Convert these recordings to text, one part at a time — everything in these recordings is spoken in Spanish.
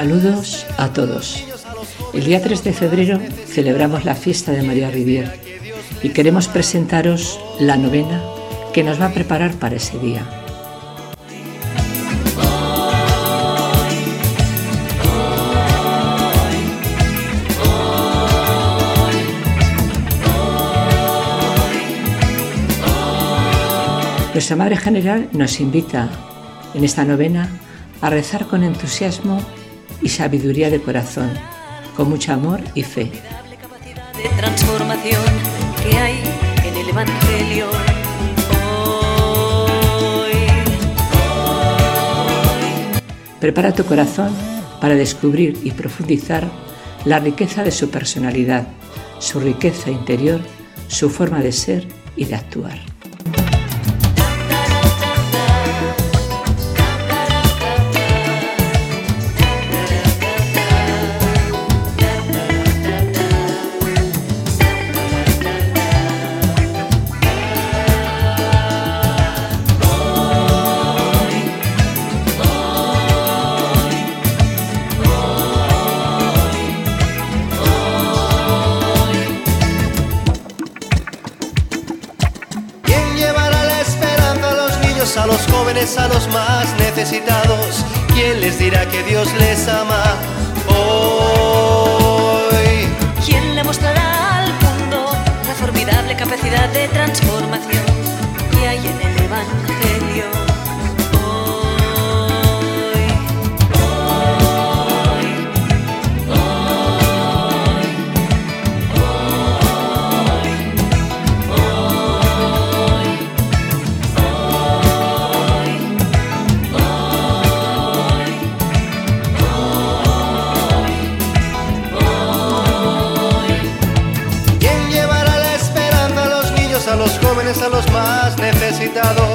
Saludos a todos. El día 3 de febrero celebramos la fiesta de María Rivier y queremos presentaros la novena que nos va a preparar para ese día. Nuestra Madre General nos invita en esta novena a rezar con entusiasmo y sabiduría de corazón, con mucho amor y fe. de transformación que hay en el Evangelio. Hoy, Prepara tu corazón para descubrir y profundizar la riqueza de su personalidad, su riqueza interior, su forma de ser y de actuar. A los más necesitados? ¿Quién les dirá que Dios les ama hoy? ¿quién le mostrará al mundo la formidable capacidad de transformación que hay en el Evangelio? Más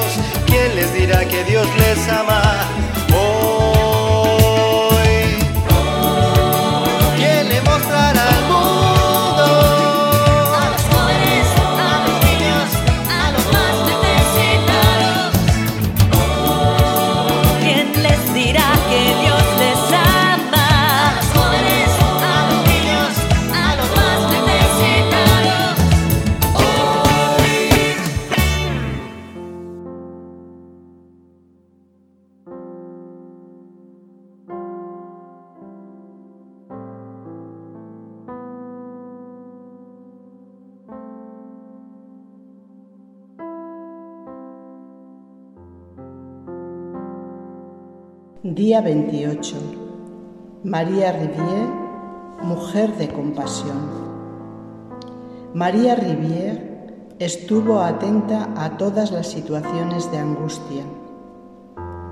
Día 28. María Rivière, mujer de compasión. María Rivière estuvo atenta a todas las situaciones de angustia.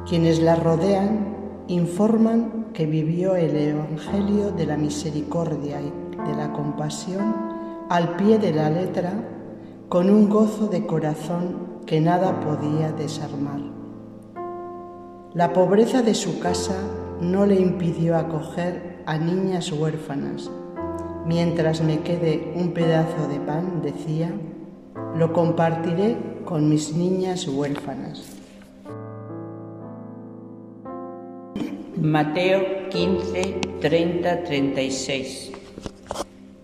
Quienes la rodean informan que vivió el Evangelio de la misericordia y de la compasión al pie de la letra con un gozo de corazón que nada podía desarmar. La pobreza de su casa no le impidió acoger a niñas huérfanas. Mientras me quede un pedazo de pan, decía, lo compartiré con mis niñas huérfanas. Mateo 15, 30, 36.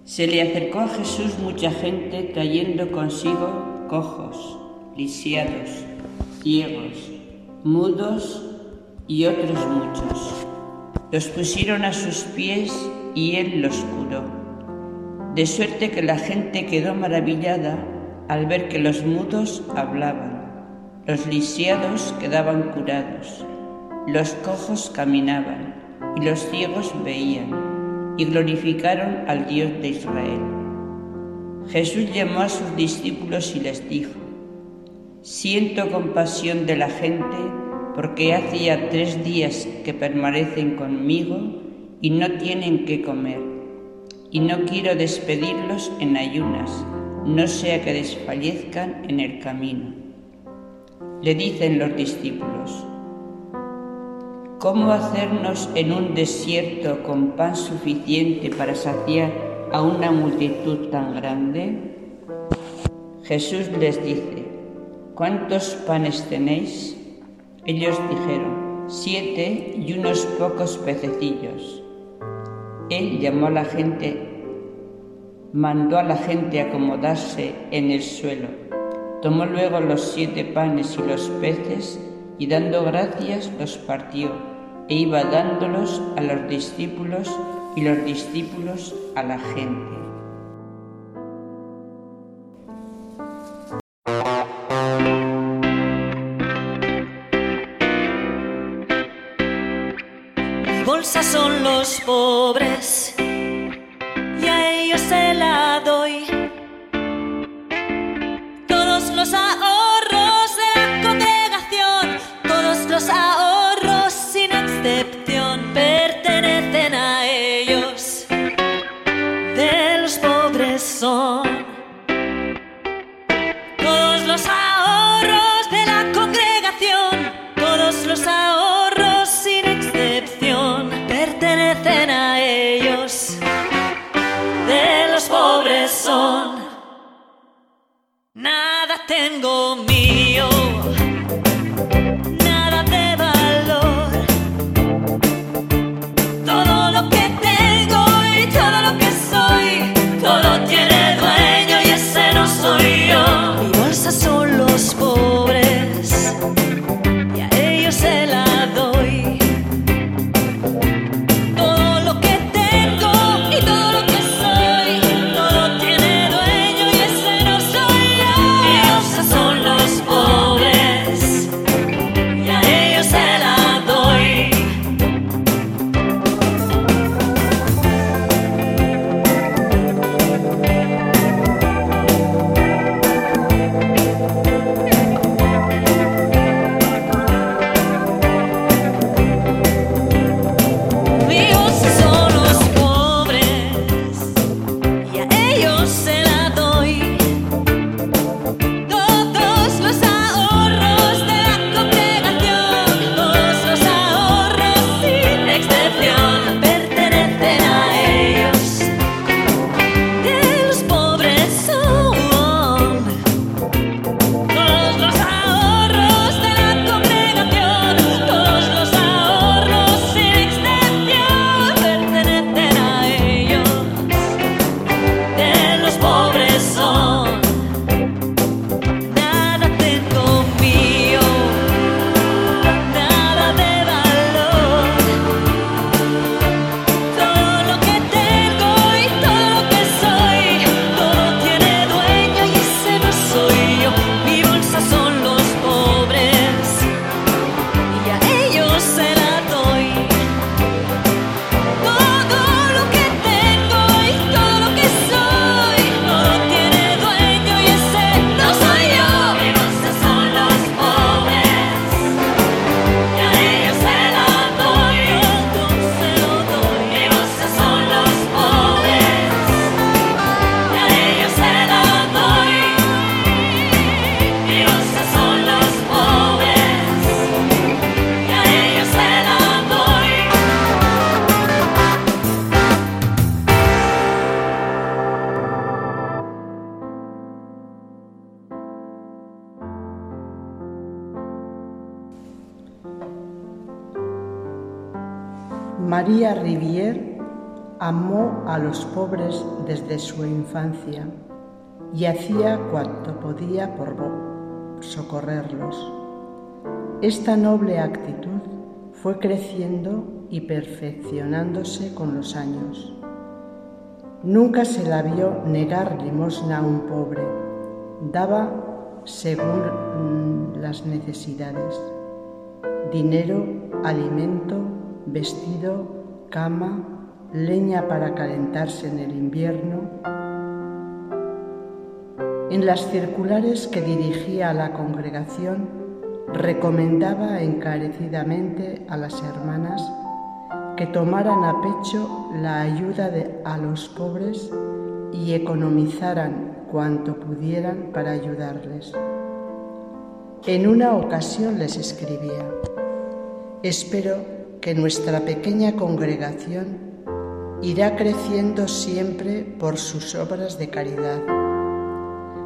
Se le acercó a Jesús mucha gente trayendo consigo cojos, lisiados, ciegos, mudos y otros muchos. Los pusieron a sus pies y él los curó. De suerte que la gente quedó maravillada al ver que los mudos hablaban, los lisiados quedaban curados, los cojos caminaban y los ciegos veían y glorificaron al Dios de Israel. Jesús llamó a sus discípulos y les dijo, Siento compasión de la gente porque hace ya tres días que permanecen conmigo y no tienen qué comer. Y no quiero despedirlos en ayunas, no sea que desfallezcan en el camino. Le dicen los discípulos, ¿cómo hacernos en un desierto con pan suficiente para saciar a una multitud tan grande? Jesús les dice, ¿cuántos panes tenéis? Ellos dijeron, siete y unos pocos pececillos. Él llamó a la gente, mandó a la gente acomodarse en el suelo. Tomó luego los siete panes y los peces y dando gracias los partió e iba dándolos a los discípulos y los discípulos a la gente. Bolsa son los pobres y a ellos se la doy. Todos los ahorros de la congregación, todos los ahorros sin excepción pertenecen a ellos. De los pobres son. Todos los ahorros yo. Mi María Rivière amó a los pobres desde su infancia y hacía cuanto podía por socorrerlos. Esta noble actitud fue creciendo y perfeccionándose con los años. Nunca se la vio negar limosna a un pobre, daba según mm, las necesidades dinero, alimento, vestido, cama, leña para calentarse en el invierno. En las circulares que dirigía a la congregación, recomendaba encarecidamente a las hermanas que tomaran a pecho la ayuda a los pobres y economizaran cuanto pudieran para ayudarles. En una ocasión les escribía, espero que nuestra pequeña congregación irá creciendo siempre por sus obras de caridad,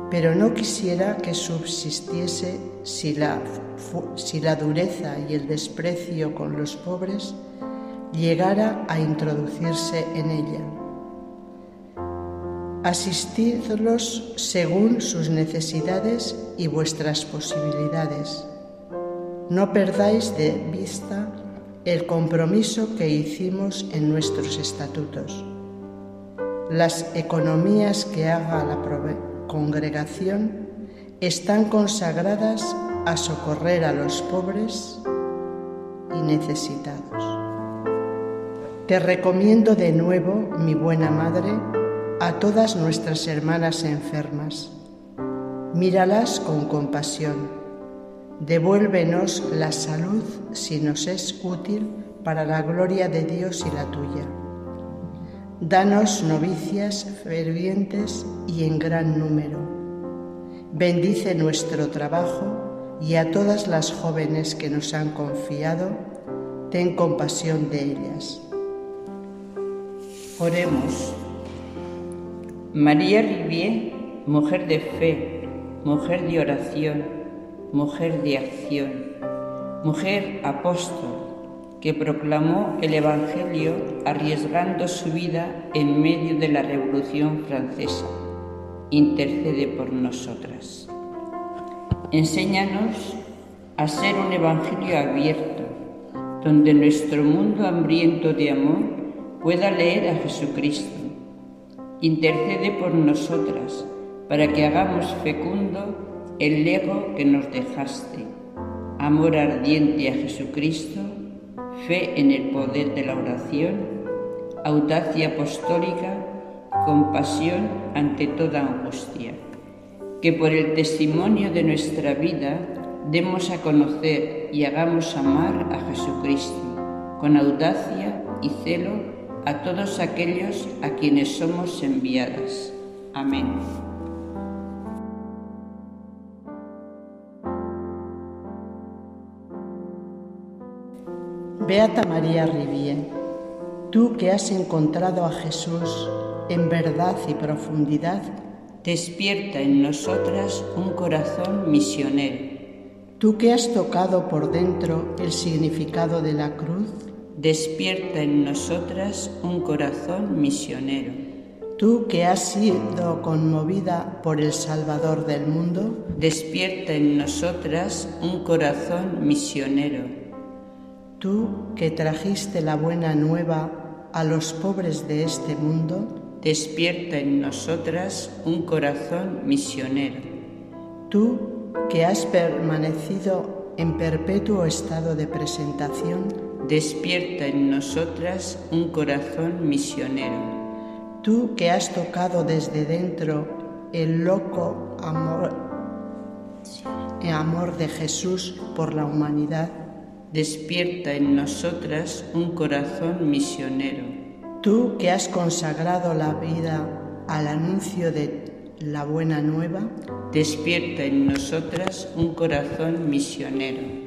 pero no quisiera que subsistiese si la, si la dureza y el desprecio con los pobres llegara a introducirse en ella. Asistidlos según sus necesidades y vuestras posibilidades. No perdáis de vista el compromiso que hicimos en nuestros estatutos. Las economías que haga la congregación están consagradas a socorrer a los pobres y necesitados. Te recomiendo de nuevo, mi buena madre, a todas nuestras hermanas enfermas. Míralas con compasión. Devuélvenos la salud si nos es útil para la gloria de Dios y la tuya. Danos novicias fervientes y en gran número. Bendice nuestro trabajo y a todas las jóvenes que nos han confiado, ten compasión de ellas. Oremos. María Rivier, mujer de fe, mujer de oración, mujer de acción, mujer apóstol, que proclamó el Evangelio arriesgando su vida en medio de la Revolución Francesa, intercede por nosotras. Enséñanos a ser un Evangelio abierto, donde nuestro mundo hambriento de amor pueda leer a Jesucristo. Intercede por nosotras para que hagamos fecundo el lego que nos dejaste, amor ardiente a Jesucristo, fe en el poder de la oración, audacia apostólica, compasión ante toda angustia. Que por el testimonio de nuestra vida demos a conocer y hagamos amar a Jesucristo con audacia y celo a todos aquellos a quienes somos enviadas. Amén. Beata María Rivier, tú que has encontrado a Jesús en verdad y profundidad, Despierta en nosotras un corazón misionero. tú que has tocado por dentro el significado de la cruz, Despierta en nosotras un corazón misionero. tú que has sido conmovida por el Salvador del mundo, Despierta en nosotras un corazón misionero. Tú que trajiste la buena nueva a los pobres de este mundo, Despierta en nosotras un corazón misionero. tú que has permanecido en perpetuo estado de presentación, Despierta en nosotras un corazón misionero. tú que has tocado desde dentro el loco amor, el amor de Jesús por la humanidad, Despierta en nosotras un corazón misionero. tú que has consagrado la vida al anuncio de la buena nueva, Despierta en nosotras un corazón misionero.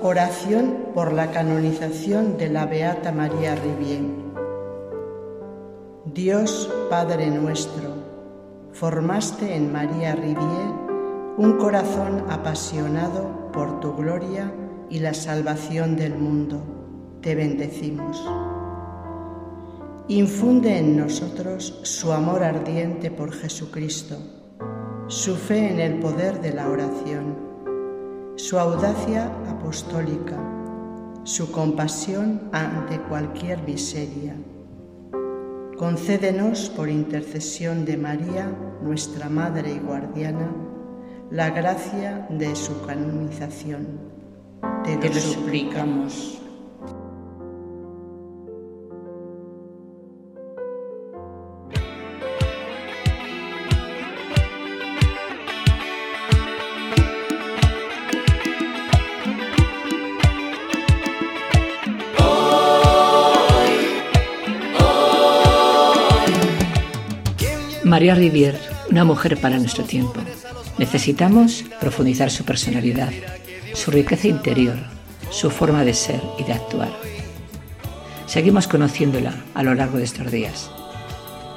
oración por la canonización de la Beata María Rivier. Dios Padre nuestro, formaste en María Rivier un corazón apasionado por tu gloria y la salvación del mundo. Te bendecimos. Infunde en nosotros su amor ardiente por Jesucristo, su fe en el poder de la oración, su audacia apostólica, su compasión ante cualquier miseria. Concédenos, por intercesión de María, nuestra Madre y Guardiana, la gracia de su canonización. Te, Te lo lo suplicamos. María Rivier, una mujer para nuestro tiempo. Necesitamos profundizar su personalidad, su riqueza interior, su forma de ser y de actuar. Seguimos conociéndola a lo largo de estos días.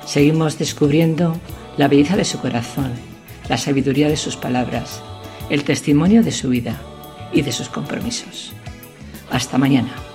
Seguimos descubriendo la belleza de su corazón, la sabiduría de sus palabras, el testimonio de su vida y de sus compromisos. Hasta mañana.